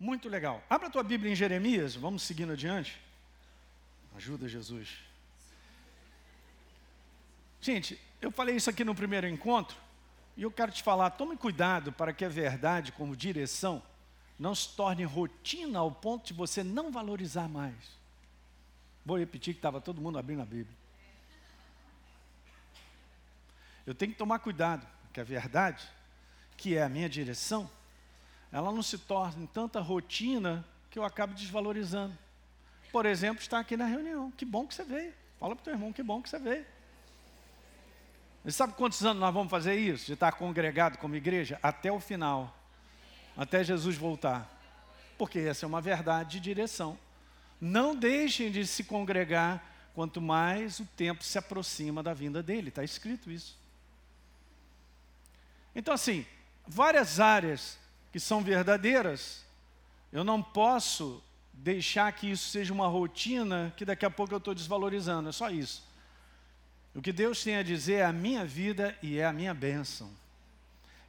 Muito legal. Abra a tua Bíblia em Jeremias, vamos seguindo adiante. Ajuda, Jesus. Gente, eu falei isso aqui no primeiro encontro, e eu quero te falar: tome cuidado para que a verdade, como direção, não se torne rotina ao ponto de você não valorizar mais. Vou repetir que estava todo mundo abrindo a Bíblia. Eu tenho que tomar cuidado, porque a verdade, que é a minha direção, ela não se torne tanta rotina que eu acabo desvalorizando. Por exemplo, estar aqui na reunião. Que bom que você veio. Fala para o teu irmão, que bom que você veio. Você sabe quantos anos nós vamos fazer isso? De estar congregado como igreja? Até o final. Até Jesus voltar. Porque essa é uma verdade de direção. Não deixem de se congregar quanto mais o tempo se aproxima da vinda dele. Está escrito isso. Então, assim, várias áreas que são verdadeiras, eu não posso deixar que isso seja uma rotina que daqui a pouco eu estou desvalorizando, é só isso. O que Deus tem a dizer é a minha vida e é a minha bênção.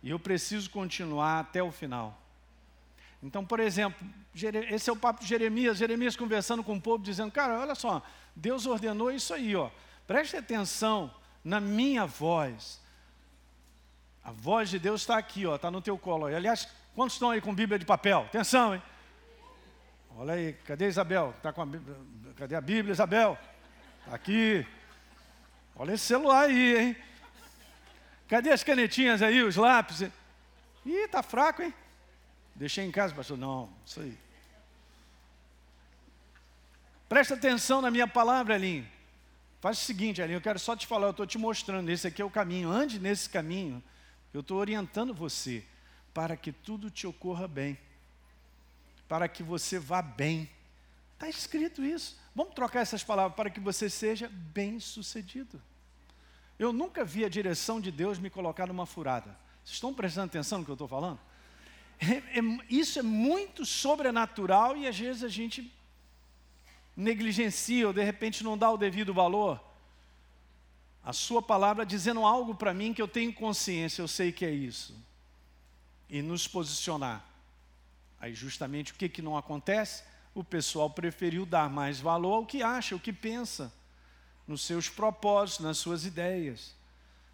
E eu preciso continuar até o final. Então, por exemplo, esse é o papo de Jeremias, Jeremias conversando com o povo, dizendo, cara, olha só, Deus ordenou isso aí, ó. Preste atenção na minha voz. A voz de Deus está aqui, ó, está no teu colo. Aliás, quantos estão aí com Bíblia de papel? Atenção, hein? Olha aí, cadê Isabel? Tá com a Bíblia? Cadê a Bíblia, Isabel? Está aqui. Olha esse celular aí, hein? Cadê as canetinhas aí, os lápis? Ih, tá fraco, hein? Deixei em casa, pastor. Não, isso aí. Presta atenção na minha palavra, Alinho. Faz o seguinte, Alinho, eu quero só te falar, eu estou te mostrando, esse aqui é o caminho. Ande nesse caminho. Eu estou orientando você para que tudo te ocorra bem para que você vá bem. Está escrito isso. Vamos trocar essas palavras para que você seja bem sucedido. Eu nunca vi a direção de Deus me colocar numa furada. Vocês estão prestando atenção no que eu estou falando? É, é, isso é muito sobrenatural e às vezes a gente negligencia ou de repente não dá o devido valor. A sua palavra dizendo algo para mim que eu tenho consciência, eu sei que é isso. E nos posicionar. Aí justamente o que, que não acontece? O pessoal preferiu dar mais valor ao que acha, ao que pensa, nos seus propósitos, nas suas ideias.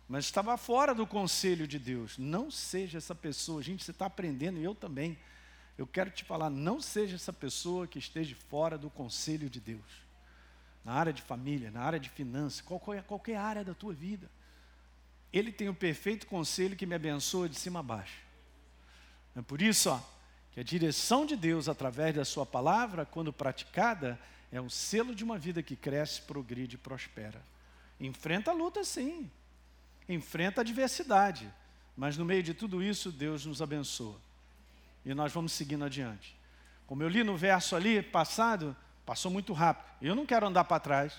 Mas estava fora do conselho de Deus. Não seja essa pessoa. Gente, você está aprendendo, e eu também. Eu quero te falar, não seja essa pessoa que esteja fora do conselho de Deus. Na área de família, na área de finanças, qualquer, qualquer área da tua vida. Ele tem o perfeito conselho que me abençoa de cima a baixo. É por isso, ó, que a direção de Deus através da sua palavra, quando praticada, é um selo de uma vida que cresce, progride e prospera. Enfrenta a luta sim, enfrenta a adversidade, mas no meio de tudo isso, Deus nos abençoa. E nós vamos seguindo adiante. Como eu li no verso ali passado, passou muito rápido. Eu não quero andar para trás,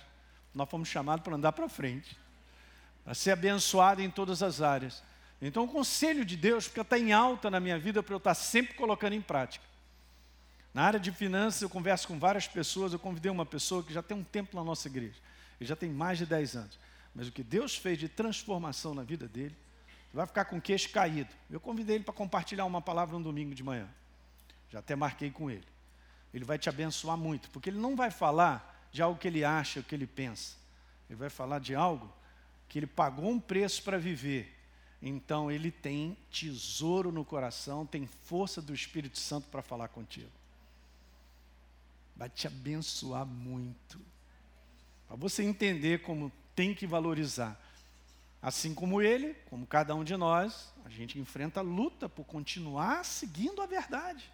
nós fomos chamados para andar para frente, para ser abençoado em todas as áreas. Então, o conselho de Deus fica está em alta na minha vida para eu estar sempre colocando em prática. Na área de finanças, eu converso com várias pessoas. Eu convidei uma pessoa que já tem um tempo na nossa igreja, ele já tem mais de 10 anos. Mas o que Deus fez de transformação na vida dele, vai ficar com o queixo caído. Eu convidei ele para compartilhar uma palavra um domingo de manhã. Já até marquei com ele. Ele vai te abençoar muito, porque ele não vai falar de algo que ele acha, o que ele pensa. Ele vai falar de algo que ele pagou um preço para viver então ele tem tesouro no coração, tem força do Espírito Santo para falar contigo. Vai te abençoar muito. Para você entender como tem que valorizar. Assim como ele, como cada um de nós, a gente enfrenta a luta por continuar seguindo a verdade.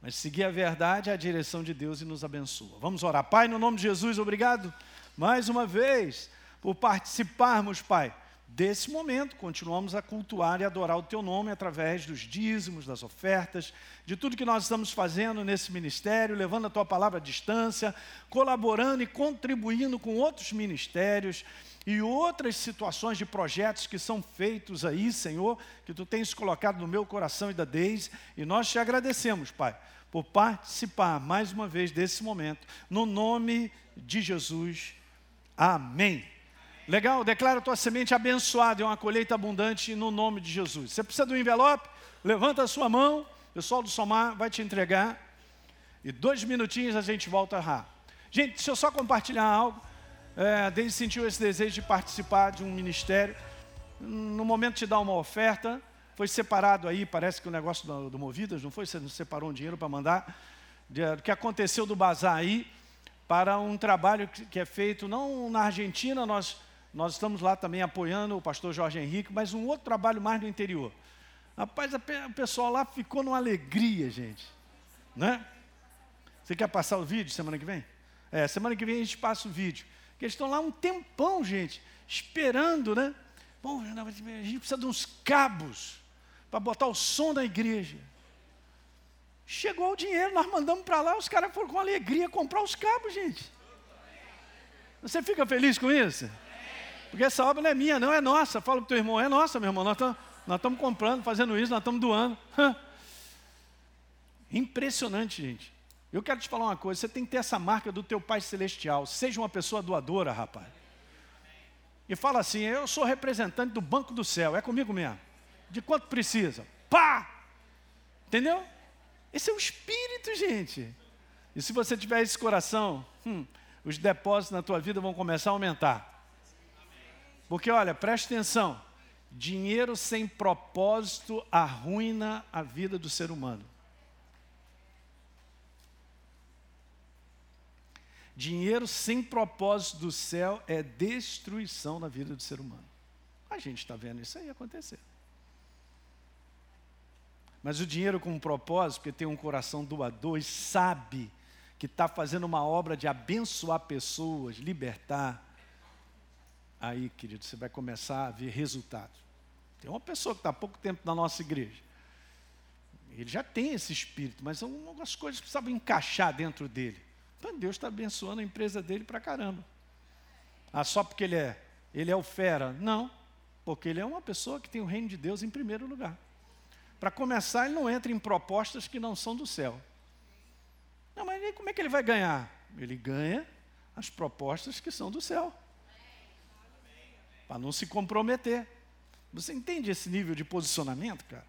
Mas seguir a verdade é a direção de Deus e nos abençoa. Vamos orar. Pai, no nome de Jesus, obrigado mais uma vez por participarmos, Pai desse momento, continuamos a cultuar e adorar o Teu nome através dos dízimos, das ofertas, de tudo que nós estamos fazendo nesse ministério, levando a Tua palavra à distância, colaborando e contribuindo com outros ministérios e outras situações de projetos que são feitos aí, Senhor, que Tu tens colocado no meu coração e da Deise, e nós te agradecemos, Pai, por participar mais uma vez desse momento, no nome de Jesus. Amém. Legal? Declara a tua semente abençoada, é uma colheita abundante no nome de Jesus. Você precisa do envelope? Levanta a sua mão. pessoal do Somar vai te entregar. E dois minutinhos a gente volta a Gente, deixa eu só compartilhar algo. É, Deus sentiu esse desejo de participar de um ministério. No momento de dar uma oferta, foi separado aí, parece que o negócio do, do Movidas, não foi? Você não separou um dinheiro para mandar? Do que aconteceu do bazar aí, para um trabalho que, que é feito, não na Argentina, nós, nós estamos lá também apoiando o pastor Jorge Henrique, mas um outro trabalho mais no interior. Rapaz, o pessoal lá ficou numa alegria, gente. Né? Você quer passar o vídeo semana que vem? É, semana que vem a gente passa o vídeo. Porque eles estão lá um tempão, gente, esperando, né? Bom, a gente precisa de uns cabos para botar o som da igreja. Chegou o dinheiro, nós mandamos para lá, os caras foram com alegria comprar os cabos, gente. Você fica feliz com isso? Porque essa obra não é minha, não é nossa. Fala para o teu irmão, é nossa, meu irmão. Nós estamos, comprando, fazendo isso, nós estamos doando. Impressionante, gente. Eu quero te falar uma coisa, você tem que ter essa marca do teu Pai Celestial. Seja uma pessoa doadora, rapaz. E fala assim, eu sou representante do Banco do Céu, é comigo mesmo. De quanto precisa? Pá! Entendeu? Esse é o espírito, gente. E se você tiver esse coração, hum, os depósitos na tua vida vão começar a aumentar. Porque olha, preste atenção. Dinheiro sem propósito arruina a vida do ser humano. Dinheiro sem propósito do céu é destruição na vida do ser humano. A gente está vendo isso aí acontecer. Mas o dinheiro com um propósito, porque tem um coração doador e sabe que está fazendo uma obra de abençoar pessoas, libertar. Aí, querido, você vai começar a ver resultados. Tem uma pessoa que está há pouco tempo na nossa igreja. Ele já tem esse espírito, mas algumas coisas precisavam encaixar dentro dele. Então Deus está abençoando a empresa dele para caramba. Ah, só porque ele é, ele é o fera? Não, porque ele é uma pessoa que tem o reino de Deus em primeiro lugar. Para começar, ele não entra em propostas que não são do céu. Não, mas como é que ele vai ganhar? Ele ganha as propostas que são do céu. Para não se comprometer. Você entende esse nível de posicionamento, cara?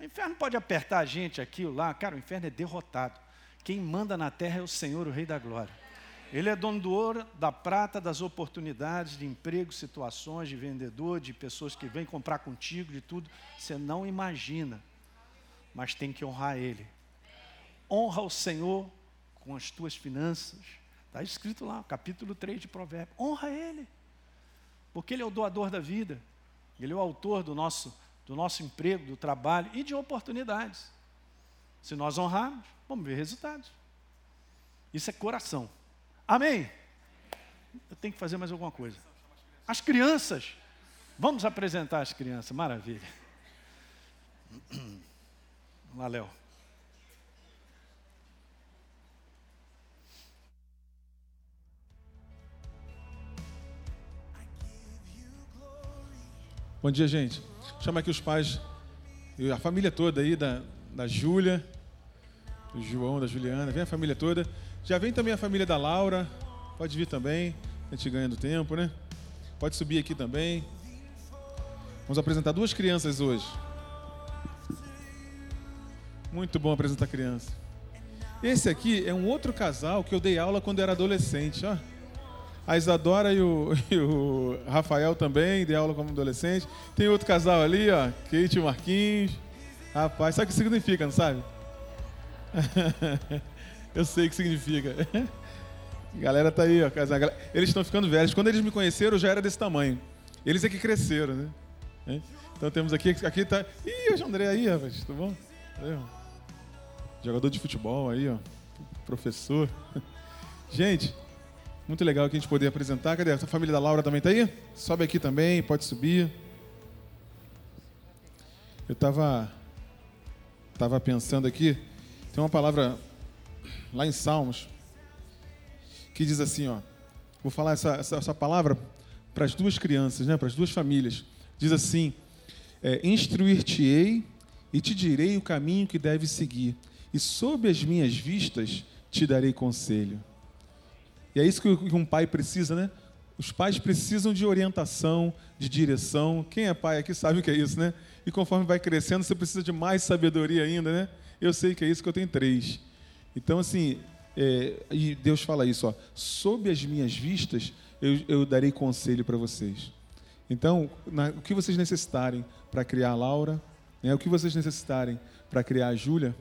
O inferno pode apertar a gente aqui ou lá. Cara, o inferno é derrotado. Quem manda na terra é o Senhor, o Rei da Glória. Ele é dono do ouro, da prata, das oportunidades de emprego, situações, de vendedor, de pessoas que vêm comprar contigo, de tudo. Você não imagina, mas tem que honrar Ele. Honra o Senhor com as tuas finanças. Está escrito lá, capítulo 3 de Provérbios. Honra Ele, porque Ele é o doador da vida. Ele é o autor do nosso, do nosso emprego, do trabalho e de oportunidades. Se nós honrarmos, vamos ver resultados. Isso é coração. Amém? Eu tenho que fazer mais alguma coisa. As crianças. Vamos apresentar as crianças. Maravilha. Vamos Léo. Bom dia, gente. Chama aqui os pais e a família toda aí da, da Júlia, do João, da Juliana, vem a família toda. Já vem também a família da Laura, pode vir também, a gente ganhando tempo, né? Pode subir aqui também. Vamos apresentar duas crianças hoje. Muito bom apresentar criança. Esse aqui é um outro casal que eu dei aula quando era adolescente, ó. A Isadora e o, e o Rafael também, dei aula como adolescente. Tem outro casal ali, ó, Kate e Marquinhos. Rapaz, sabe o que significa, não sabe? Eu sei o que significa. A galera tá aí, ó. Eles estão ficando velhos. Quando eles me conheceram, eu já era desse tamanho. Eles é que cresceram, né? Então temos aqui, aqui tá. Ih, o André aí, rapaz, tudo bom? Jogador de futebol aí, ó. Professor. Gente, muito legal aqui a gente poder apresentar. Cadê? A família da Laura também tá aí? Sobe aqui também, pode subir. Eu tava, tava pensando aqui, tem uma palavra lá em Salmos que diz assim, ó. Vou falar essa, essa, essa palavra para as duas crianças, né, para as duas famílias. Diz assim: é, Instruir-te-ei e te direi o caminho que deves seguir, e sob as minhas vistas te darei conselho. E é isso que um pai precisa, né? Os pais precisam de orientação, de direção. Quem é pai aqui sabe o que é isso, né? E conforme vai crescendo, você precisa de mais sabedoria ainda, né? Eu sei que é isso que eu tenho três. Então, assim, é, e Deus fala isso, ó, sob as minhas vistas, eu, eu darei conselho para vocês. Então, na, o que vocês necessitarem para criar a Laura, né, o que vocês necessitarem para criar a Júlia,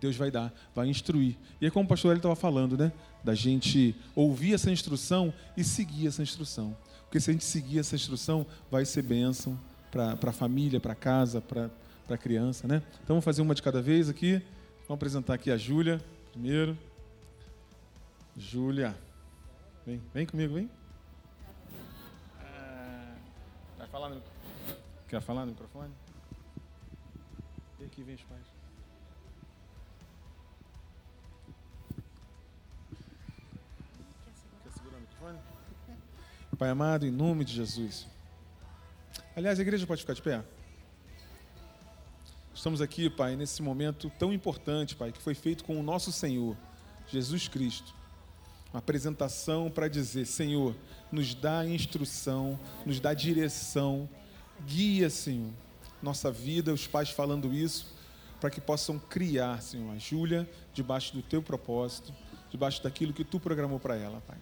Deus vai dar, vai instruir. E é como o pastor ele estava falando, né? Da gente ouvir essa instrução e seguir essa instrução. Porque se a gente seguir essa instrução, vai ser bênção para a família, para casa, para a criança, né? Então vamos fazer uma de cada vez aqui. Vamos apresentar aqui a Júlia primeiro. Júlia. Vem, vem comigo, vem. Ah, vai falar no... Quer falar no microfone? Vem aqui, vem os pais. Microfone? Pai amado, em nome de Jesus. Aliás, a igreja pode ficar de pé? Estamos aqui, Pai, nesse momento tão importante, Pai, que foi feito com o nosso Senhor, Jesus Cristo uma apresentação para dizer: Senhor, nos dá instrução, nos dá direção, guia, Senhor, nossa vida, os pais falando isso, para que possam criar, Senhor, a Júlia debaixo do teu propósito, debaixo daquilo que tu programou para ela, Pai.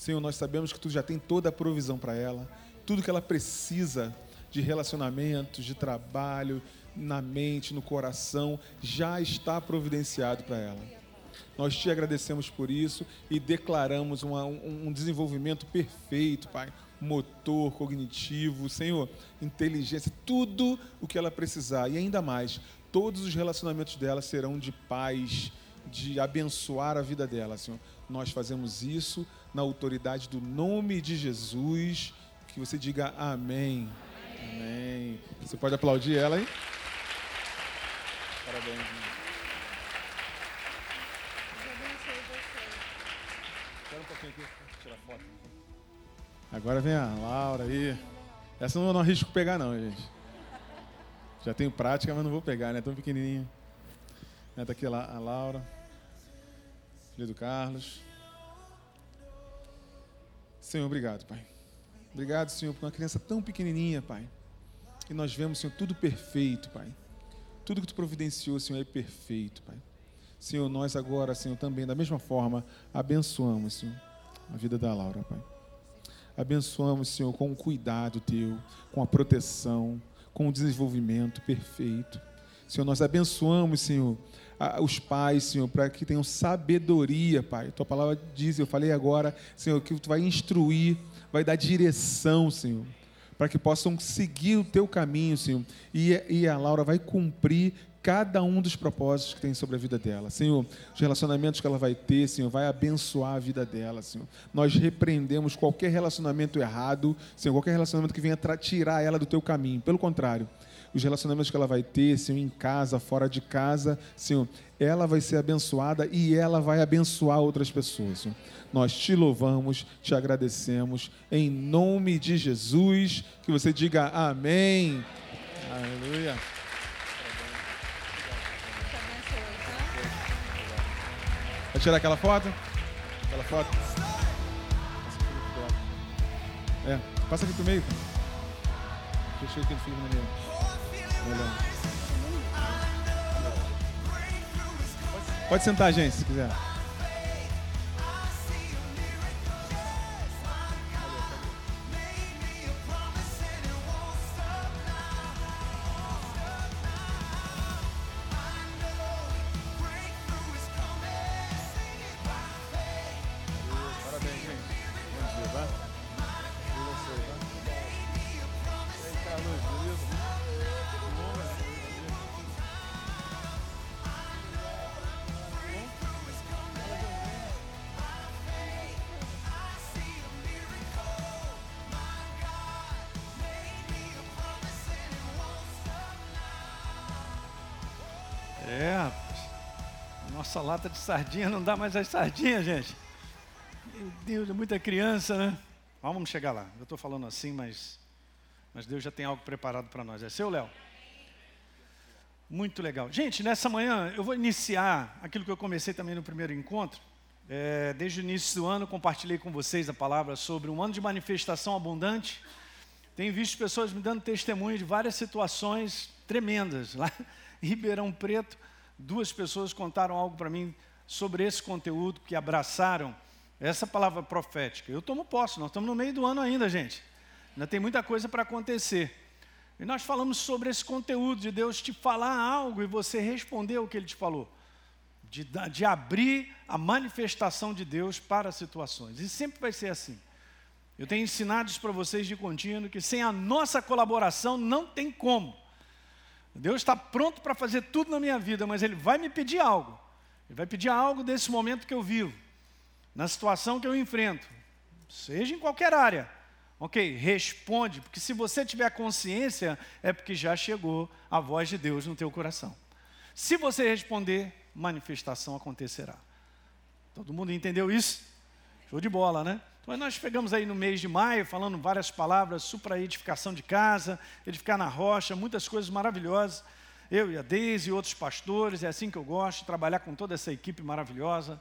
Senhor, nós sabemos que tu já tem toda a provisão para ela, tudo que ela precisa de relacionamentos, de trabalho, na mente, no coração, já está providenciado para ela. Nós te agradecemos por isso e declaramos uma, um, um desenvolvimento perfeito, Pai. Motor, cognitivo, Senhor, inteligência, tudo o que ela precisar. E ainda mais, todos os relacionamentos dela serão de paz, de abençoar a vida dela, Senhor. Nós fazemos isso na autoridade do nome de Jesus. Que você diga amém. Amém. amém. Você pode aplaudir ela, hein? Parabéns. Agora vem a Laura aí. Essa eu não arrisco pegar não, gente. Já tenho prática, mas não vou pegar, né? Tão pequenininha. Está aqui a Laura, filha do Carlos. Senhor, obrigado, Pai. Obrigado, Senhor, por uma criança tão pequenininha, Pai. E nós vemos, Senhor, tudo perfeito, Pai. Tudo que Tu providenciou, Senhor, é perfeito, Pai. Senhor, nós agora, Senhor, também, da mesma forma, abençoamos, Senhor, a vida da Laura, Pai. Abençoamos, Senhor, com o cuidado teu, com a proteção, com o desenvolvimento perfeito. Senhor, nós abençoamos, Senhor, os pais, Senhor, para que tenham sabedoria, Pai. Tua palavra diz, eu falei agora, Senhor, que tu vai instruir, vai dar direção, Senhor, para que possam seguir o teu caminho, Senhor. E, e a Laura vai cumprir cada um dos propósitos que tem sobre a vida dela. Senhor, os relacionamentos que ela vai ter, Senhor, vai abençoar a vida dela, Senhor. Nós repreendemos qualquer relacionamento errado, Senhor, qualquer relacionamento que venha tirar ela do teu caminho. Pelo contrário, os relacionamentos que ela vai ter, Senhor, em casa, fora de casa, Senhor, ela vai ser abençoada e ela vai abençoar outras pessoas. Senhor. Nós te louvamos, te agradecemos, em nome de Jesus, que você diga amém. Aleluia. Vai tirar aquela foto? Aquela foto? É, passa aqui pro meio. Fechei aquele filho no meio. Pode sentar, gente, se quiser. Lata de sardinha não dá mais as sardinhas, gente. Meu Deus, é muita criança, né? Vamos chegar lá. Eu estou falando assim, mas, mas Deus já tem algo preparado para nós. É seu, Léo? Muito legal. Gente, nessa manhã eu vou iniciar aquilo que eu comecei também no primeiro encontro. É, desde o início do ano, compartilhei com vocês a palavra sobre um ano de manifestação abundante, Tenho visto pessoas me dando testemunho de várias situações tremendas. Lá em Ribeirão Preto, duas pessoas contaram algo para mim sobre esse conteúdo que abraçaram essa palavra profética. Eu tomo posse, nós estamos no meio do ano ainda, gente. Ainda tem muita coisa para acontecer. E nós falamos sobre esse conteúdo de Deus te falar algo e você responder o que Ele te falou. De, de abrir a manifestação de Deus para situações. E sempre vai ser assim. Eu tenho ensinado isso para vocês de contínuo, que sem a nossa colaboração não tem como. Deus está pronto para fazer tudo na minha vida, mas Ele vai me pedir algo. Ele vai pedir algo desse momento que eu vivo, na situação que eu enfrento, seja em qualquer área. Ok, responde, porque se você tiver consciência, é porque já chegou a voz de Deus no teu coração. Se você responder, manifestação acontecerá. Todo mundo entendeu isso? Show de bola, né? Então nós pegamos aí no mês de maio, falando várias palavras, supra edificação de casa, edificar na rocha, muitas coisas maravilhosas. Eu e a Deise e outros pastores, é assim que eu gosto, trabalhar com toda essa equipe maravilhosa.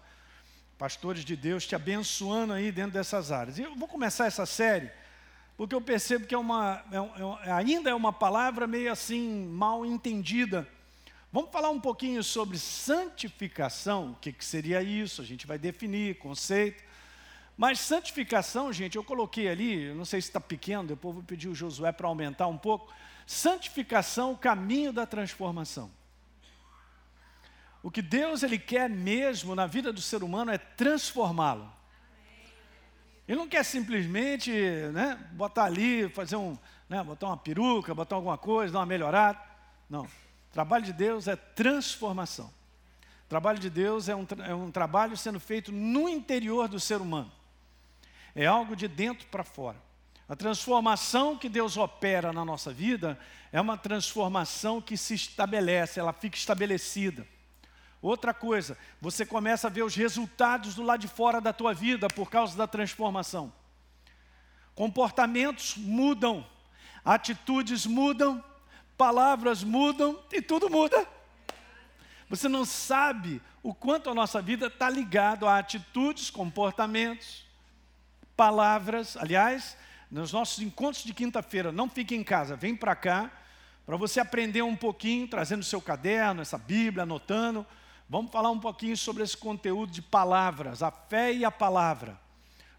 Pastores de Deus te abençoando aí dentro dessas áreas. E eu vou começar essa série porque eu percebo que é uma, é, é, ainda é uma palavra meio assim mal entendida. Vamos falar um pouquinho sobre santificação, o que, que seria isso? A gente vai definir conceito. Mas santificação, gente, eu coloquei ali, não sei se está pequeno, depois vou pedir o Josué para aumentar um pouco. Santificação, o caminho da transformação. O que Deus ele quer mesmo na vida do ser humano é transformá-lo. Ele não quer simplesmente né, botar ali, fazer um, né, botar uma peruca, botar alguma coisa, dar uma melhorada. Não. O trabalho de Deus é transformação. O trabalho de Deus é um, é um trabalho sendo feito no interior do ser humano. É algo de dentro para fora. A transformação que Deus opera na nossa vida é uma transformação que se estabelece, ela fica estabelecida. Outra coisa, você começa a ver os resultados do lado de fora da tua vida por causa da transformação. Comportamentos mudam, atitudes mudam, palavras mudam e tudo muda. Você não sabe o quanto a nossa vida está ligado a atitudes, comportamentos, palavras. Aliás, nos nossos encontros de quinta-feira, não fique em casa, vem para cá, para você aprender um pouquinho, trazendo seu caderno, essa Bíblia, anotando Vamos falar um pouquinho sobre esse conteúdo de palavras, a fé e a palavra.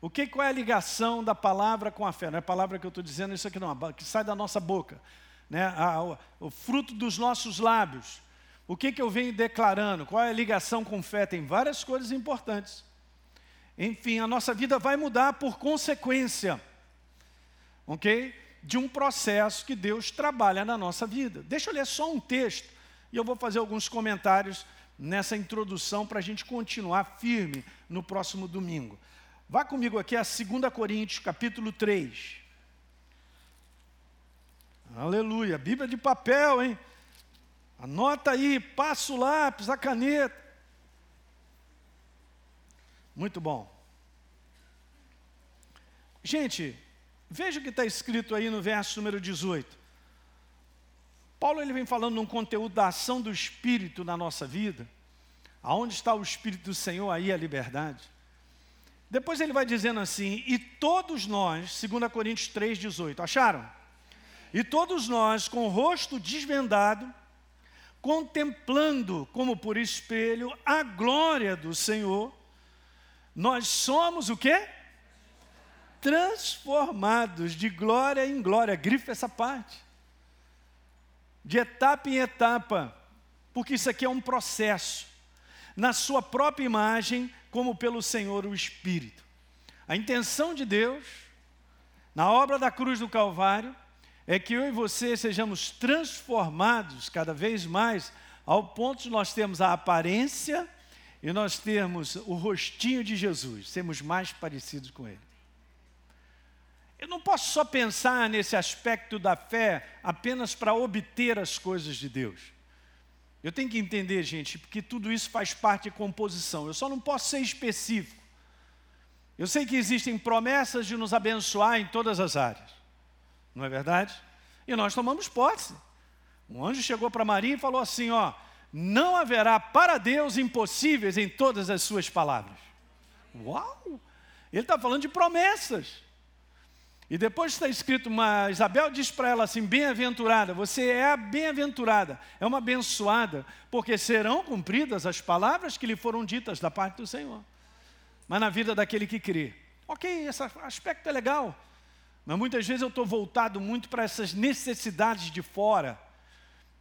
O que qual é a ligação da palavra com a fé? Não é palavra que eu estou dizendo, isso aqui não, que sai da nossa boca. Né? A, o, o, fruto dos nossos lábios. O que, que eu venho declarando? Qual é a ligação com fé? Tem várias coisas importantes. Enfim, a nossa vida vai mudar por consequência, ok? De um processo que Deus trabalha na nossa vida. Deixa eu ler só um texto e eu vou fazer alguns comentários nessa introdução para a gente continuar firme no próximo domingo. Vá comigo aqui a 2 Coríntios, capítulo 3. Aleluia, Bíblia de papel, hein? Anota aí, passa o lápis, a caneta. Muito bom. Gente, veja o que está escrito aí no verso número 18. Paulo ele vem falando num conteúdo da ação do Espírito na nossa vida. Aonde está o Espírito do Senhor, aí a liberdade. Depois ele vai dizendo assim: E todos nós, 2 Coríntios 3,18, acharam? E todos nós, com o rosto desvendado, contemplando como por espelho a glória do Senhor, nós somos o quê? Transformados de glória em glória. Grifa essa parte de etapa em etapa, porque isso aqui é um processo, na sua própria imagem, como pelo Senhor o Espírito. A intenção de Deus, na obra da cruz do Calvário, é que eu e você sejamos transformados cada vez mais, ao ponto de nós termos a aparência e nós termos o rostinho de Jesus, sermos mais parecidos com Ele. Eu não posso só pensar nesse aspecto da fé apenas para obter as coisas de Deus. Eu tenho que entender, gente, porque tudo isso faz parte de composição. Eu só não posso ser específico. Eu sei que existem promessas de nos abençoar em todas as áreas. Não é verdade? E nós tomamos posse. Um anjo chegou para Maria e falou assim: ó, não haverá para Deus impossíveis em todas as suas palavras. Uau! Ele está falando de promessas. E depois está escrito, uma, Isabel diz para ela assim: bem-aventurada, você é a bem-aventurada, é uma abençoada, porque serão cumpridas as palavras que lhe foram ditas da parte do Senhor. Mas na vida daquele que crê. Ok, esse aspecto é legal, mas muitas vezes eu estou voltado muito para essas necessidades de fora.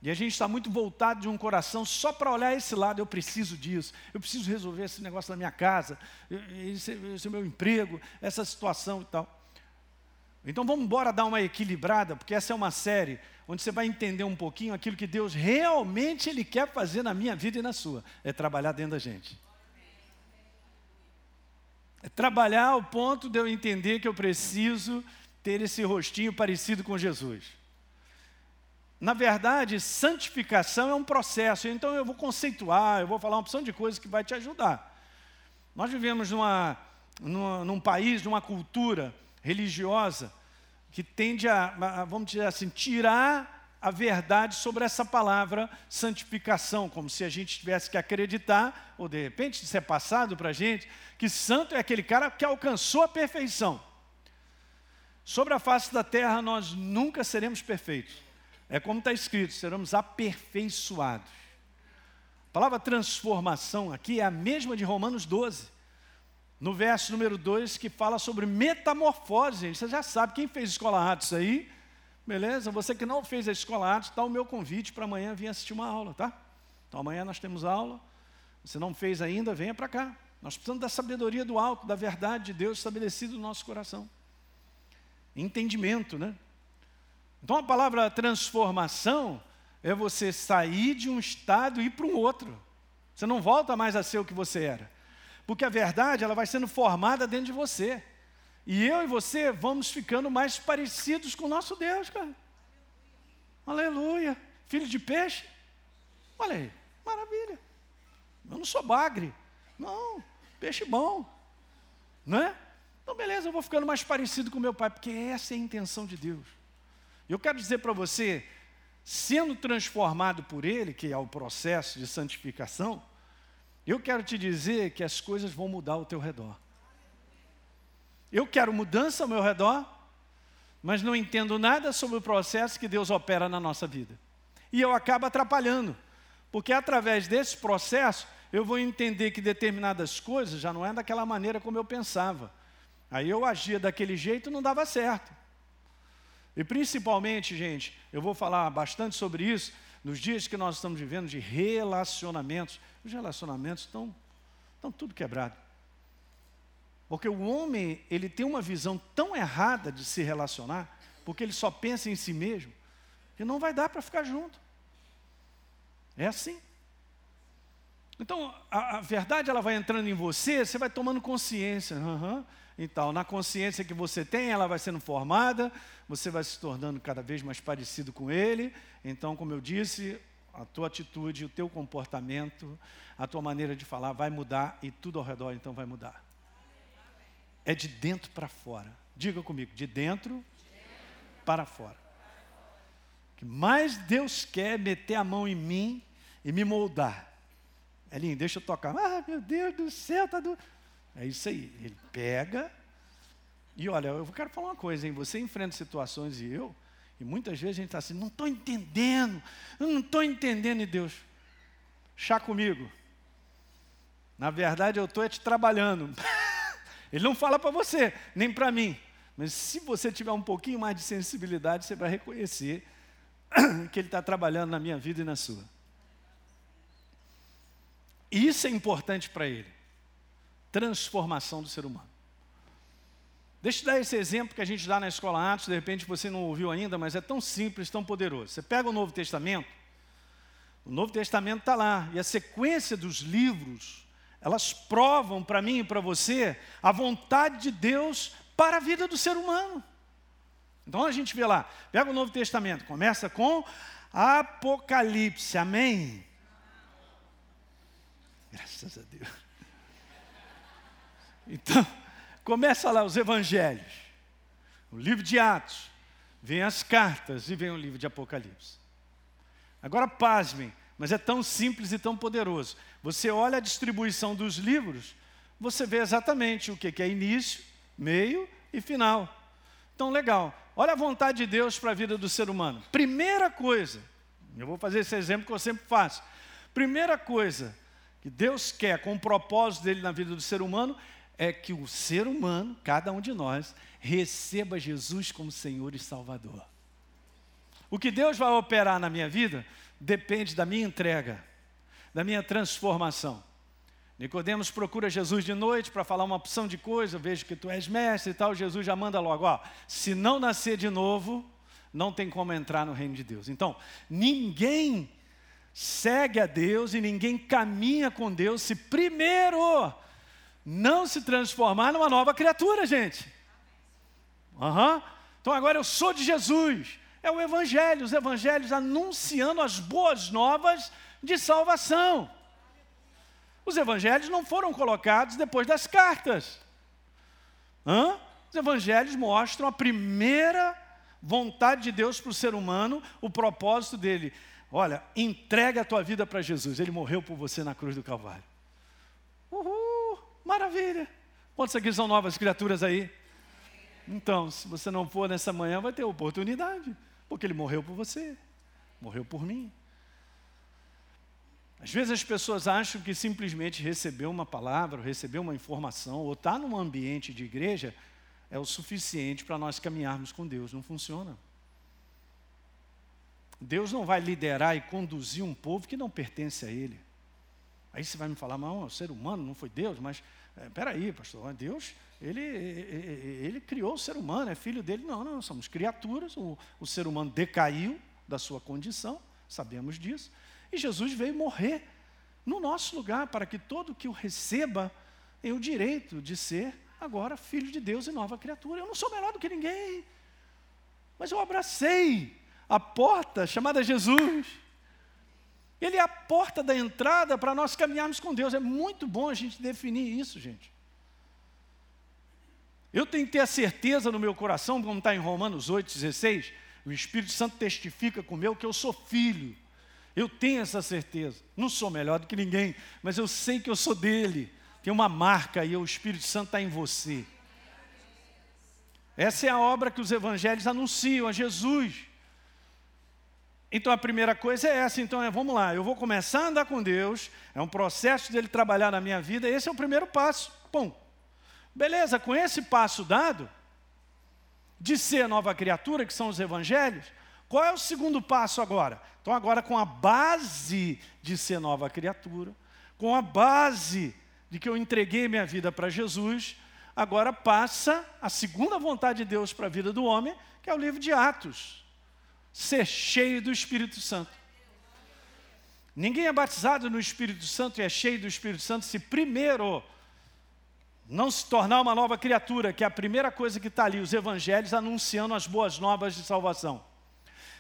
E a gente está muito voltado de um coração só para olhar esse lado, eu preciso disso, eu preciso resolver esse negócio na minha casa, esse, esse é o meu emprego, essa situação e tal. Então vamos embora dar uma equilibrada, porque essa é uma série onde você vai entender um pouquinho aquilo que Deus realmente Ele quer fazer na minha vida e na sua. É trabalhar dentro da gente. É trabalhar ao ponto de eu entender que eu preciso ter esse rostinho parecido com Jesus. Na verdade, santificação é um processo, então eu vou conceituar, eu vou falar uma opção de coisas que vai te ajudar. Nós vivemos numa, numa, num país, numa cultura religiosa que tende a, vamos dizer assim, tirar a verdade sobre essa palavra santificação, como se a gente tivesse que acreditar, ou de repente isso é passado para a gente, que santo é aquele cara que alcançou a perfeição. Sobre a face da terra nós nunca seremos perfeitos. É como está escrito, seremos aperfeiçoados. A palavra transformação aqui é a mesma de Romanos 12 no verso número 2, que fala sobre metamorfose. Gente. Você já sabe, quem fez Escola Atos aí, beleza? Você que não fez a Escola Atos, está o meu convite para amanhã vir assistir uma aula, tá? Então amanhã nós temos aula. Se não fez ainda, venha para cá. Nós precisamos da sabedoria do alto, da verdade de Deus estabelecida no nosso coração. Entendimento, né? Então a palavra transformação é você sair de um estado e ir para um outro. Você não volta mais a ser o que você era. Porque a verdade, ela vai sendo formada dentro de você. E eu e você vamos ficando mais parecidos com o nosso Deus, cara. Aleluia. Filho de peixe? Olha aí, maravilha. Eu não sou bagre. Não, peixe bom. Não é? Então, beleza, eu vou ficando mais parecido com meu pai, porque essa é a intenção de Deus. Eu quero dizer para você, sendo transformado por Ele, que é o processo de santificação, eu quero te dizer que as coisas vão mudar ao teu redor. Eu quero mudança ao meu redor, mas não entendo nada sobre o processo que Deus opera na nossa vida. E eu acabo atrapalhando, porque através desse processo eu vou entender que determinadas coisas já não é daquela maneira como eu pensava. Aí eu agia daquele jeito e não dava certo. E principalmente, gente, eu vou falar bastante sobre isso nos dias que nós estamos vivendo de relacionamentos. Os relacionamentos estão, estão tudo quebrado. Porque o homem, ele tem uma visão tão errada de se relacionar, porque ele só pensa em si mesmo, que não vai dar para ficar junto. É assim. Então, a, a, verdade ela vai entrando em você, você vai tomando consciência. Uhum. Então, na consciência que você tem, ela vai sendo formada, você vai se tornando cada vez mais parecido com ele. Então, como eu disse, a tua atitude, o teu comportamento, a tua maneira de falar vai mudar e tudo ao redor então vai mudar. É de dentro para fora. Diga comigo, de dentro para fora. Que mais Deus quer meter a mão em mim e me moldar. Elinho, deixa eu tocar. Ah, meu Deus do céu, tá do... É isso aí. Ele pega e olha, eu quero falar uma coisa, hein? Você enfrenta situações e eu, e muitas vezes a gente está assim, não estou entendendo, não estou entendendo, e Deus, chá comigo. Na verdade, eu estou te trabalhando. Ele não fala para você, nem para mim. Mas se você tiver um pouquinho mais de sensibilidade, você vai reconhecer que Ele está trabalhando na minha vida e na sua. Isso é importante para Ele. Transformação do ser humano. Deixa eu dar esse exemplo que a gente dá na escola Atos, de repente você não ouviu ainda, mas é tão simples, tão poderoso. Você pega o Novo Testamento, o Novo Testamento está lá, e a sequência dos livros, elas provam para mim e para você a vontade de Deus para a vida do ser humano. Então a gente vê lá, pega o Novo Testamento, começa com Apocalipse, amém? Graças a Deus. Então, Começa lá os evangelhos, o livro de Atos, vem as cartas e vem o livro de Apocalipse. Agora pasmem, mas é tão simples e tão poderoso. Você olha a distribuição dos livros, você vê exatamente o que é início, meio e final. Então, legal. Olha a vontade de Deus para a vida do ser humano. Primeira coisa, eu vou fazer esse exemplo que eu sempre faço. Primeira coisa que Deus quer com o propósito dele na vida do ser humano é que o ser humano, cada um de nós, receba Jesus como Senhor e Salvador. O que Deus vai operar na minha vida depende da minha entrega, da minha transformação. Nicodemos procura Jesus de noite para falar uma opção de coisa, vejo que tu és mestre e tal, Jesus já manda logo, ó, se não nascer de novo, não tem como entrar no reino de Deus. Então, ninguém segue a Deus e ninguém caminha com Deus se primeiro não se transformar numa nova criatura, gente. Uhum. Então agora eu sou de Jesus. É o Evangelho, os Evangelhos anunciando as boas novas de salvação. Os evangelhos não foram colocados depois das cartas. Hã? Os evangelhos mostram a primeira vontade de Deus para o ser humano, o propósito dele. Olha, entrega a tua vida para Jesus. Ele morreu por você na cruz do Calvário. Uhul, maravilha. Quantos aqui são novas criaturas aí? Então, se você não for nessa manhã, vai ter oportunidade, porque ele morreu por você, morreu por mim. Às vezes as pessoas acham que simplesmente receber uma palavra, receber uma informação, ou estar tá num ambiente de igreja é o suficiente para nós caminharmos com Deus. Não funciona. Deus não vai liderar e conduzir um povo que não pertence a Ele. Aí você vai me falar, não, é o ser humano, não foi Deus, mas é, peraí, pastor, Deus, ele, ele criou o ser humano, é filho dele. Não, não, somos criaturas, o, o ser humano decaiu da sua condição, sabemos disso. E Jesus veio morrer no nosso lugar, para que todo que o receba tenha o direito de ser agora filho de Deus e nova criatura. Eu não sou melhor do que ninguém, mas eu abracei a porta chamada Jesus. Ele é a porta da entrada para nós caminharmos com Deus. É muito bom a gente definir isso, gente. Eu tenho que ter a certeza no meu coração, como está em Romanos 8,16, o Espírito Santo testifica com o meu que eu sou filho. Eu tenho essa certeza. Não sou melhor do que ninguém, mas eu sei que eu sou dele. Tem uma marca e o Espírito Santo está em você. Essa é a obra que os evangelhos anunciam a Jesus. Então a primeira coisa é essa, então é, vamos lá, eu vou começar a andar com Deus, é um processo dele trabalhar na minha vida, esse é o primeiro passo. Bom, beleza, com esse passo dado, de ser nova criatura, que são os evangelhos, qual é o segundo passo agora? Então, agora, com a base de ser nova criatura, com a base de que eu entreguei minha vida para Jesus, agora passa a segunda vontade de Deus para a vida do homem, que é o livro de Atos. Ser cheio do Espírito Santo. Ninguém é batizado no Espírito Santo e é cheio do Espírito Santo se primeiro não se tornar uma nova criatura, que é a primeira coisa que está ali, os evangelhos anunciando as boas novas de salvação.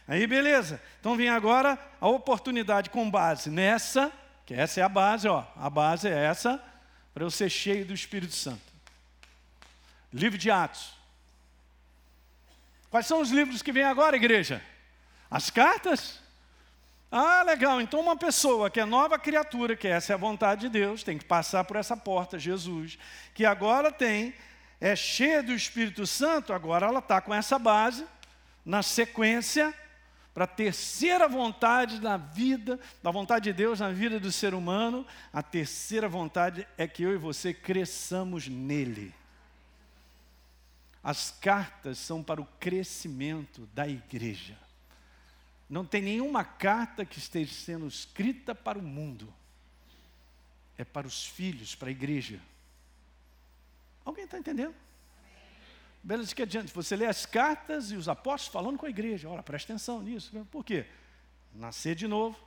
Aí beleza. Então vem agora a oportunidade com base nessa, que essa é a base, ó. A base é essa, para eu ser cheio do Espírito Santo. Livro de Atos. Quais são os livros que vêm agora, igreja? As cartas? Ah, legal. Então, uma pessoa que é nova criatura, que essa é a vontade de Deus, tem que passar por essa porta, Jesus, que agora tem, é cheia do Espírito Santo, agora ela está com essa base, na sequência, para a terceira vontade na vida, da vontade de Deus na vida do ser humano, a terceira vontade é que eu e você cresçamos nele. As cartas são para o crescimento da igreja. Não tem nenhuma carta que esteja sendo escrita para o mundo. É para os filhos, para a igreja. Alguém está entendendo? Beleza que adiante, você lê as cartas e os apóstolos falando com a igreja. Olha, presta atenção nisso. Por quê? Nascer de novo,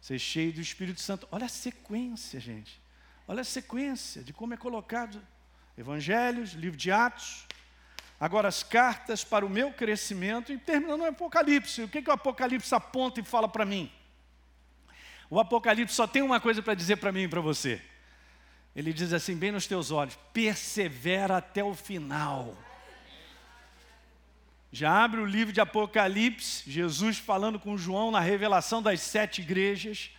ser cheio do Espírito Santo. Olha a sequência, gente. Olha a sequência de como é colocado Evangelhos, livro de Atos, agora as cartas para o meu crescimento e terminando no Apocalipse. O que, que o Apocalipse aponta e fala para mim? O Apocalipse só tem uma coisa para dizer para mim e para você. Ele diz assim, bem nos teus olhos: persevera até o final. Já abre o livro de Apocalipse, Jesus falando com João na revelação das sete igrejas.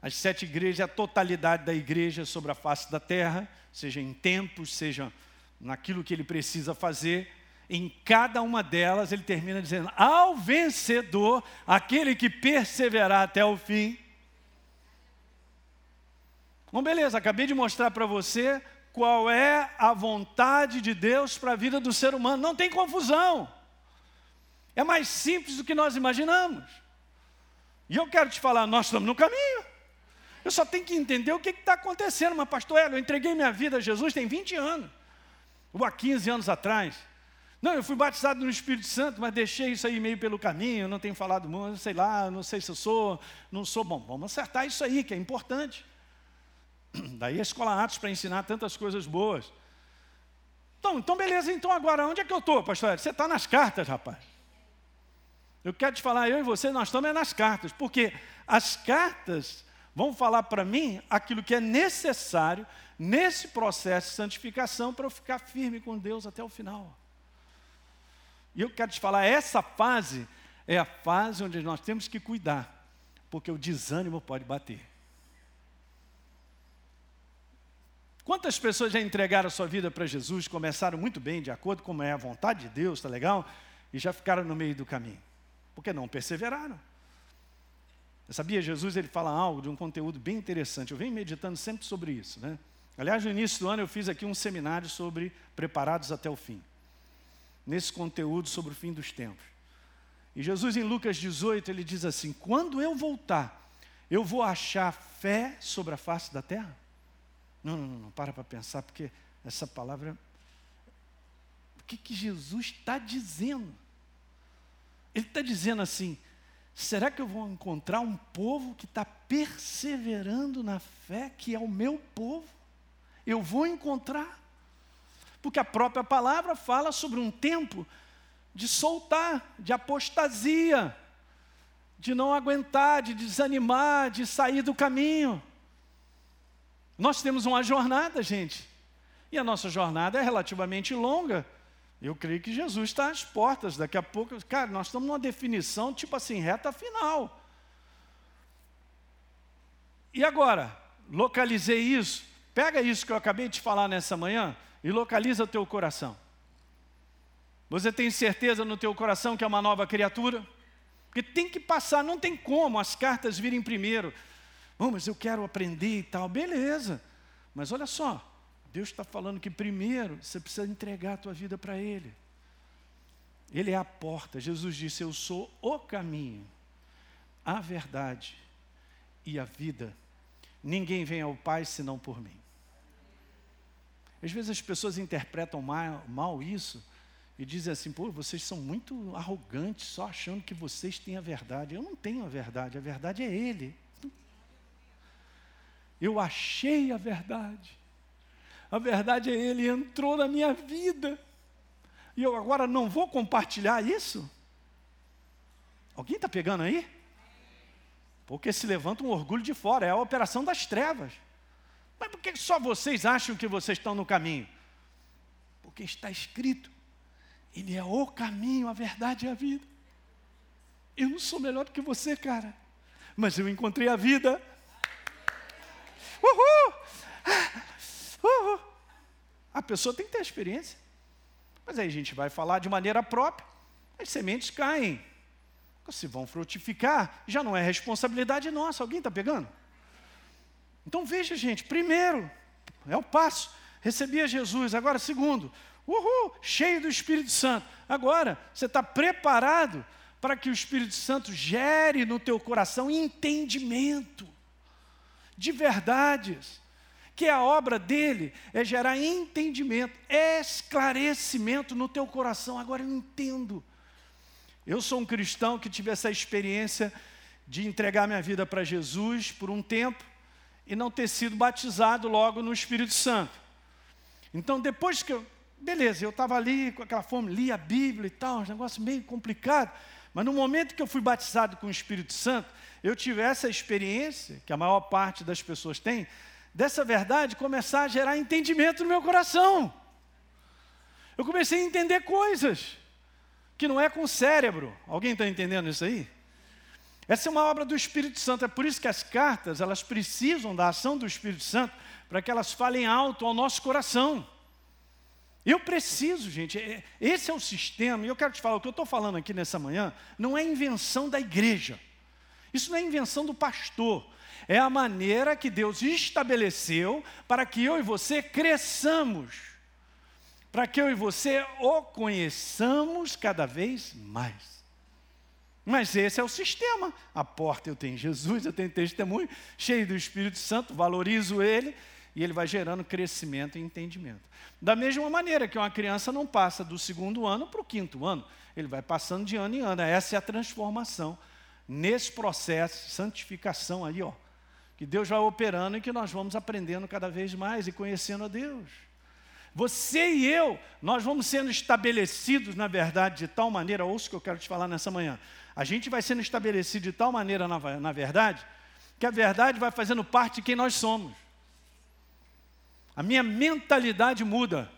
As sete igrejas, a totalidade da igreja sobre a face da terra, seja em tempos, seja naquilo que ele precisa fazer. em cada uma delas, ele termina dizendo: Ao vencedor, aquele que perseverar até o fim. Bom, beleza, acabei de mostrar para você qual é a vontade de Deus para a vida do ser humano. Não tem confusão. É mais simples do que nós imaginamos. E eu quero te falar, nós estamos no caminho. Eu só tenho que entender o que está acontecendo. Mas, pastor eu entreguei minha vida a Jesus tem 20 anos. Ou há 15 anos atrás. Não, eu fui batizado no Espírito Santo, mas deixei isso aí meio pelo caminho, não tenho falado muito, sei lá, não sei se eu sou, não sou. Bom, vamos acertar isso aí, que é importante. Daí a escola Atos para ensinar tantas coisas boas. Então, então, beleza, então agora, onde é que eu estou, pastor? Você está nas cartas, rapaz. Eu quero te falar, eu e você, nós estamos nas cartas, porque as cartas vão falar para mim aquilo que é necessário nesse processo de santificação para eu ficar firme com Deus até o final. E eu quero te falar, essa fase é a fase onde nós temos que cuidar, porque o desânimo pode bater. Quantas pessoas já entregaram a sua vida para Jesus, começaram muito bem, de acordo com é a vontade de Deus, está legal? E já ficaram no meio do caminho, porque não perseveraram. Eu sabia, Jesus ele fala algo de um conteúdo bem interessante, eu venho meditando sempre sobre isso. Né? Aliás, no início do ano eu fiz aqui um seminário sobre preparados até o fim nesse conteúdo sobre o fim dos tempos. E Jesus, em Lucas 18, ele diz assim: Quando eu voltar, eu vou achar fé sobre a face da terra? Não, não, não, não para para pensar, porque essa palavra. O que, que Jesus está dizendo? Ele está dizendo assim: será que eu vou encontrar um povo que está perseverando na fé, que é o meu povo? Eu vou encontrar porque a própria palavra fala sobre um tempo de soltar, de apostasia, de não aguentar, de desanimar, de sair do caminho. Nós temos uma jornada, gente, e a nossa jornada é relativamente longa. Eu creio que Jesus está às portas, daqui a pouco, cara, nós estamos numa definição tipo assim, reta final. E agora, localizei isso, pega isso que eu acabei de falar nessa manhã, e localiza o teu coração. Você tem certeza no teu coração que é uma nova criatura? Porque tem que passar, não tem como as cartas virem primeiro. Oh, mas eu quero aprender e tal, beleza. Mas olha só, Deus está falando que primeiro você precisa entregar a tua vida para Ele. Ele é a porta. Jesus disse: Eu sou o caminho, a verdade e a vida. Ninguém vem ao Pai senão por mim. Às vezes as pessoas interpretam mal, mal isso e dizem assim: pô, vocês são muito arrogantes, só achando que vocês têm a verdade. Eu não tenho a verdade, a verdade é Ele. Eu achei a verdade. A verdade é Ele entrou na minha vida. E eu agora não vou compartilhar isso? Alguém está pegando aí? Porque se levanta um orgulho de fora, é a operação das trevas. Mas por que só vocês acham que vocês estão no caminho? Porque está escrito, Ele é o caminho, a verdade e a vida. Eu não sou melhor do que você, cara, mas eu encontrei a vida. Uhul! A pessoa tem que ter experiência. Mas aí a gente vai falar de maneira própria. As sementes caem. Se vão frutificar, já não é responsabilidade nossa. Alguém está pegando? Então veja, gente, primeiro, é o passo, recebia Jesus. Agora, segundo, uhul, cheio do Espírito Santo. Agora, você está preparado para que o Espírito Santo gere no teu coração entendimento de verdades. Que a obra dele é gerar entendimento, esclarecimento no teu coração. Agora eu entendo. Eu sou um cristão que tive essa experiência de entregar minha vida para Jesus por um tempo e não ter sido batizado logo no Espírito Santo. Então, depois que eu. Beleza, eu estava ali com aquela fome, li a Bíblia e tal, um negócio meio complicado. Mas no momento que eu fui batizado com o Espírito Santo, eu tive essa experiência, que a maior parte das pessoas tem, dessa verdade começar a gerar entendimento no meu coração. Eu comecei a entender coisas que não é com o cérebro. Alguém está entendendo isso aí? Essa é uma obra do Espírito Santo, é por isso que as cartas, elas precisam da ação do Espírito Santo para que elas falem alto ao nosso coração. Eu preciso, gente. É, esse é o sistema. E eu quero te falar, o que eu estou falando aqui nessa manhã não é invenção da igreja. Isso não é invenção do pastor. É a maneira que Deus estabeleceu para que eu e você cresçamos. Para que eu e você o conheçamos cada vez mais. Mas esse é o sistema. A porta eu tenho Jesus, eu tenho testemunho, cheio do Espírito Santo, valorizo ele e ele vai gerando crescimento e entendimento. Da mesma maneira que uma criança não passa do segundo ano para o quinto ano, ele vai passando de ano em ano. Essa é a transformação nesse processo de santificação aí, ó, que Deus vai operando e que nós vamos aprendendo cada vez mais e conhecendo a Deus. Você e eu, nós vamos sendo estabelecidos, na verdade, de tal maneira, ouça o que eu quero te falar nessa manhã. A gente vai sendo estabelecido de tal maneira, na, na verdade, que a verdade vai fazendo parte de quem nós somos. A minha mentalidade muda.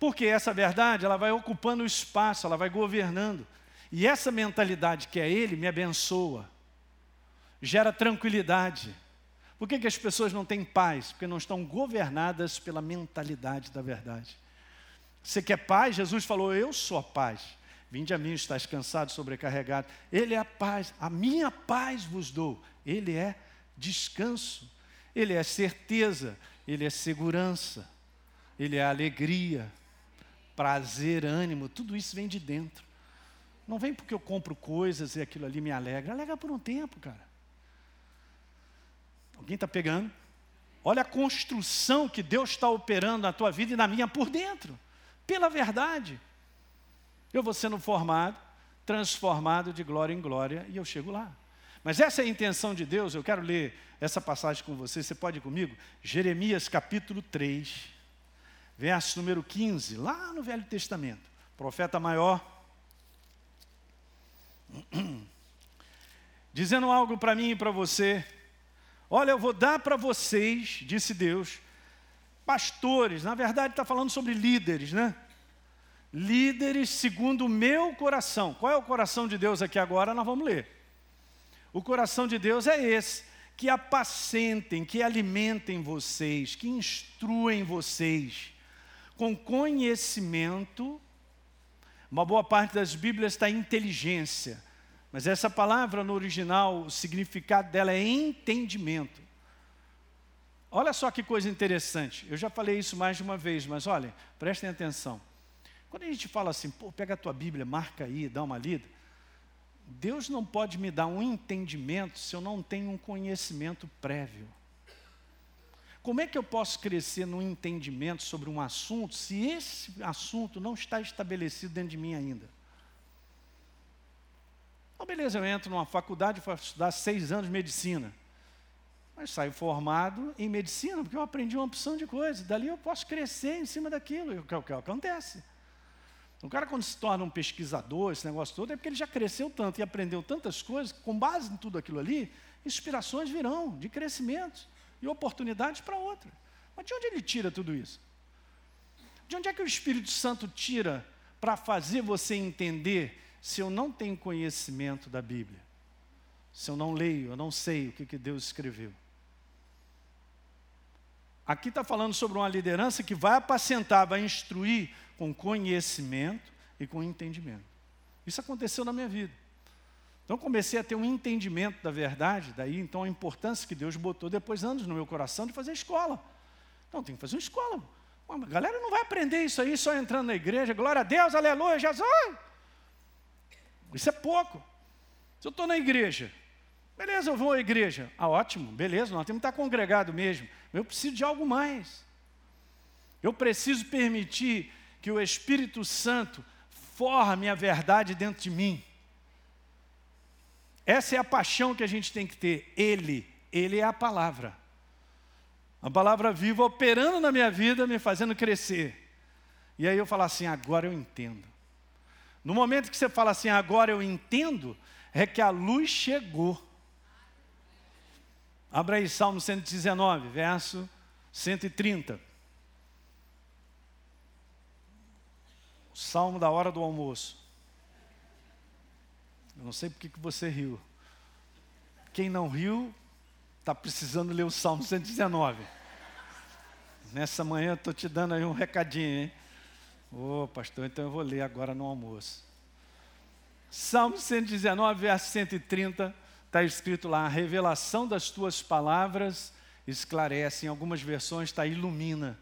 Porque essa verdade, ela vai ocupando o espaço, ela vai governando. E essa mentalidade que é Ele me abençoa, gera tranquilidade. Por que, que as pessoas não têm paz? Porque não estão governadas pela mentalidade da verdade. Você quer paz? Jesus falou: Eu sou a paz. Vinde a mim, estás cansado, sobrecarregado. Ele é a paz, a minha paz vos dou. Ele é descanso, ele é certeza, ele é segurança, ele é alegria, prazer, ânimo, tudo isso vem de dentro. Não vem porque eu compro coisas e aquilo ali me alegra, alegra por um tempo, cara. Alguém está pegando? Olha a construção que Deus está operando na tua vida e na minha por dentro, pela verdade. Eu vou sendo formado, transformado de glória em glória e eu chego lá. Mas essa é a intenção de Deus, eu quero ler essa passagem com você, você pode ir comigo? Jeremias capítulo 3, verso número 15, lá no Velho Testamento. Profeta maior, dizendo algo para mim e para você. Olha, eu vou dar para vocês, disse Deus, pastores, na verdade está falando sobre líderes, né? Líderes segundo o meu coração. Qual é o coração de Deus aqui agora? Nós vamos ler. O coração de Deus é esse: que apacentem, que alimentem vocês, que instruem vocês com conhecimento. Uma boa parte das Bíblias está inteligência, mas essa palavra no original, o significado dela é entendimento. Olha só que coisa interessante. Eu já falei isso mais de uma vez, mas olha, prestem atenção. Quando a gente fala assim, pô, pega a tua Bíblia, marca aí, dá uma lida. Deus não pode me dar um entendimento se eu não tenho um conhecimento prévio. Como é que eu posso crescer no entendimento sobre um assunto se esse assunto não está estabelecido dentro de mim ainda? Então, beleza, eu entro numa faculdade para estudar seis anos de medicina. Mas saio formado em medicina, porque eu aprendi uma opção de coisas. Dali eu posso crescer em cima daquilo, é o que acontece. O cara, quando se torna um pesquisador, esse negócio todo, é porque ele já cresceu tanto e aprendeu tantas coisas, com base em tudo aquilo ali, inspirações virão de crescimento e oportunidades para outra. Mas de onde ele tira tudo isso? De onde é que o Espírito Santo tira para fazer você entender se eu não tenho conhecimento da Bíblia? Se eu não leio, eu não sei o que, que Deus escreveu. Aqui está falando sobre uma liderança que vai apacentar, vai instruir com conhecimento e com entendimento. Isso aconteceu na minha vida. Então comecei a ter um entendimento da verdade, daí então a importância que Deus botou depois anos no meu coração de fazer escola. Não, tem que fazer uma escola. A galera não vai aprender isso aí só entrando na igreja, glória a Deus, aleluia, Jesus. Isso é pouco. Se eu estou na igreja, beleza, eu vou à igreja. Ah, ótimo, beleza, nós temos que estar congregado mesmo. Eu preciso de algo mais. Eu preciso permitir que o Espírito Santo forme a verdade dentro de mim. Essa é a paixão que a gente tem que ter. Ele, Ele é a palavra. A palavra viva operando na minha vida, me fazendo crescer. E aí eu falo assim, agora eu entendo. No momento que você fala assim, agora eu entendo, é que a luz chegou. Abra aí Salmo 119, verso 130. Salmo da hora do almoço. Eu não sei porque que você riu. Quem não riu, está precisando ler o Salmo 119. Nessa manhã estou te dando aí um recadinho, hein? Ô, oh, pastor, então eu vou ler agora no almoço. Salmo 119, verso 130, está escrito lá: a revelação das tuas palavras esclarece. Em algumas versões está ilumina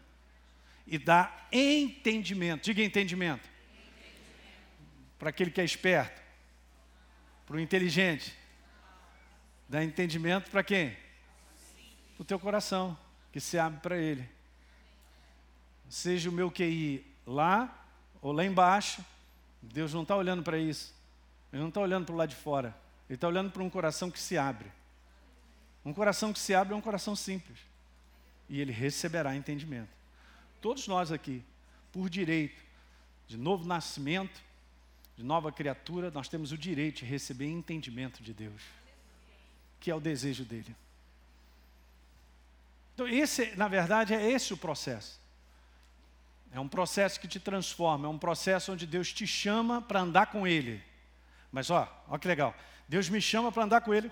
e dá entendimento. Diga entendimento. entendimento. Para aquele que é esperto, para o inteligente. Dá entendimento para quem? Para o teu coração, que se abre para ele. Seja o meu QI lá ou lá embaixo, Deus não está olhando para isso. Ele não está olhando para o lado de fora. Ele está olhando para um coração que se abre. Um coração que se abre é um coração simples. E ele receberá entendimento. Todos nós aqui, por direito de novo nascimento, de nova criatura, nós temos o direito de receber entendimento de Deus, que é o desejo dele. Então, esse, na verdade, é esse o processo. É um processo que te transforma, é um processo onde Deus te chama para andar com Ele. Mas ó, ó que legal. Deus me chama para andar com Ele.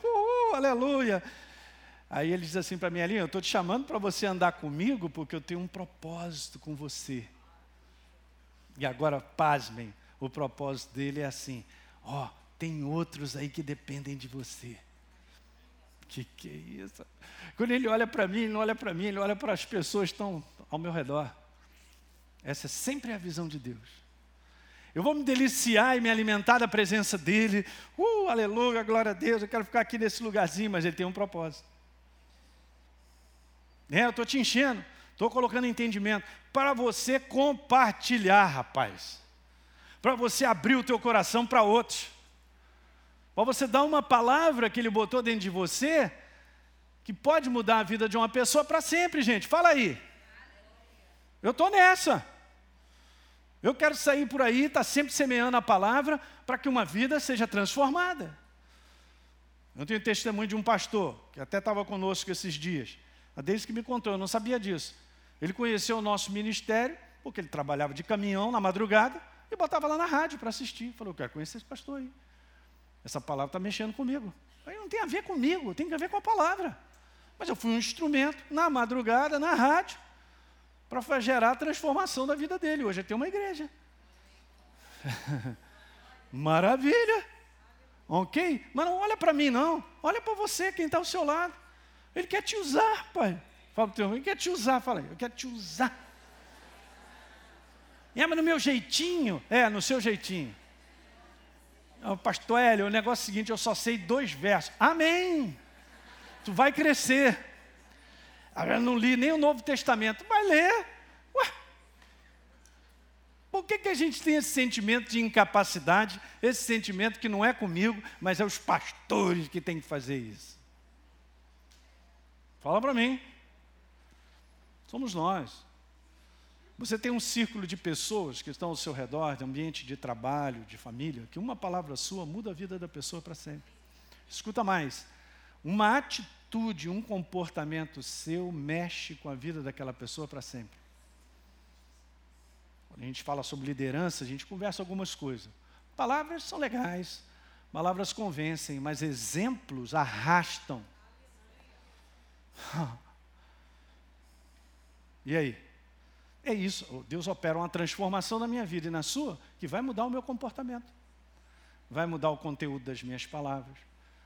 Aleluia. Aí ele diz assim para mim, Alinha, eu estou te chamando para você andar comigo porque eu tenho um propósito com você. E agora, pasmem, o propósito dele é assim: ó, tem outros aí que dependem de você. Que que é isso? Quando ele olha para mim, ele não olha para mim, ele olha para as pessoas que estão ao meu redor. Essa é sempre a visão de Deus. Eu vou me deliciar e me alimentar da presença dEle. Uh, aleluia, glória a Deus. Eu quero ficar aqui nesse lugarzinho, mas Ele tem um propósito. É, eu estou te enchendo, estou colocando entendimento para você compartilhar, rapaz. Para você abrir o teu coração para outros. Para você dar uma palavra que Ele botou dentro de você, que pode mudar a vida de uma pessoa para sempre, gente. Fala aí. Eu estou nessa. Eu quero sair por aí, estar tá sempre semeando a palavra para que uma vida seja transformada. Eu tenho testemunho de um pastor, que até estava conosco esses dias. A desde que me contou, eu não sabia disso. Ele conheceu o nosso ministério, porque ele trabalhava de caminhão na madrugada, e botava lá na rádio para assistir. Falou, eu quero conhecer esse pastor aí. Essa palavra está mexendo comigo. Aí não tem a ver comigo, tem a ver com a palavra. Mas eu fui um instrumento na madrugada, na rádio, para gerar a transformação da vida dele. Hoje ele tem uma igreja. Maravilha. Ok? Mas não olha para mim, não. Olha para você, quem está ao seu lado. Ele quer te usar, pai. Fala para o teu irmão, ele quer te usar. Fala, eu quero te usar. É, mas no meu jeitinho. É, no seu jeitinho. Oh, pastor Hélio, o negócio é o seguinte, eu só sei dois versos. Amém. Tu vai crescer. Agora não li nem o Novo Testamento. Vai ler. Ué. Por que, que a gente tem esse sentimento de incapacidade, esse sentimento que não é comigo, mas é os pastores que têm que fazer isso? Fala para mim. Somos nós. Você tem um círculo de pessoas que estão ao seu redor, de ambiente de trabalho, de família, que uma palavra sua muda a vida da pessoa para sempre. Escuta mais. Uma atitude um comportamento seu mexe com a vida daquela pessoa para sempre. Quando a gente fala sobre liderança, a gente conversa algumas coisas. Palavras são legais, palavras convencem, mas exemplos arrastam. E aí? É isso. Deus opera uma transformação na minha vida e na sua que vai mudar o meu comportamento, vai mudar o conteúdo das minhas palavras,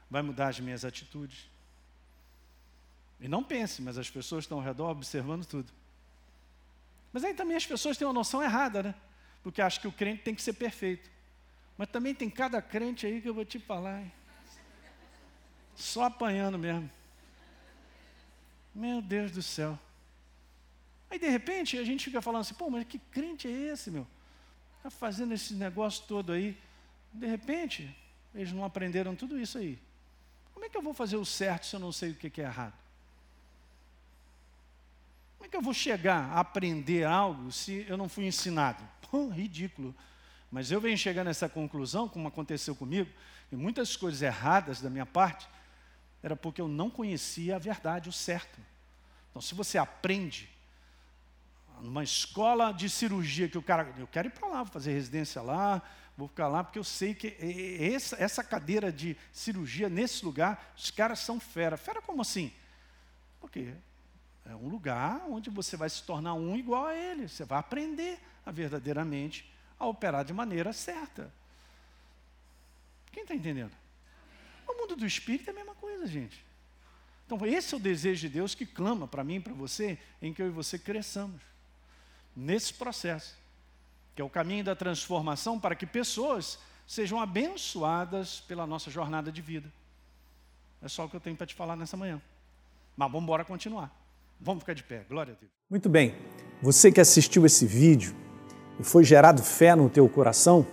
vai mudar as minhas atitudes. E não pense, mas as pessoas estão ao redor observando tudo. Mas aí também as pessoas têm uma noção errada, né? Porque acham que o crente tem que ser perfeito. Mas também tem cada crente aí que eu vou te falar. Hein? Só apanhando mesmo. Meu Deus do céu. Aí de repente a gente fica falando assim, pô, mas que crente é esse, meu? Está fazendo esse negócio todo aí. De repente, eles não aprenderam tudo isso aí. Como é que eu vou fazer o certo se eu não sei o que é errado? Como é que eu vou chegar a aprender algo se eu não fui ensinado? Pô, ridículo. Mas eu venho chegando a essa conclusão, como aconteceu comigo, e muitas coisas erradas da minha parte, era porque eu não conhecia a verdade, o certo. Então, se você aprende numa escola de cirurgia que o cara, eu quero ir para lá, vou fazer residência lá, vou ficar lá, porque eu sei que essa, essa cadeira de cirurgia nesse lugar, os caras são fera. Fera como assim? Porque É um lugar onde você vai se tornar um igual a ele. Você vai aprender a verdadeiramente a operar de maneira certa. Quem está entendendo? O mundo do espírito é a mesma coisa, gente. Então, esse é o desejo de Deus que clama para mim e para você, em que eu e você cresçamos. Nesse processo, que é o caminho da transformação para que pessoas sejam abençoadas pela nossa jornada de vida. É só o que eu tenho para te falar nessa manhã. Mas vamos embora continuar. Vamos ficar de pé. Glória a Deus. Muito bem. Você que assistiu esse vídeo e foi gerado fé no teu coração,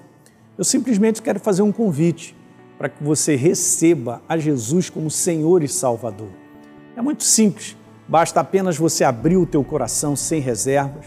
eu simplesmente quero fazer um convite para que você receba a Jesus como Senhor e Salvador. É muito simples, basta apenas você abrir o teu coração sem reservas,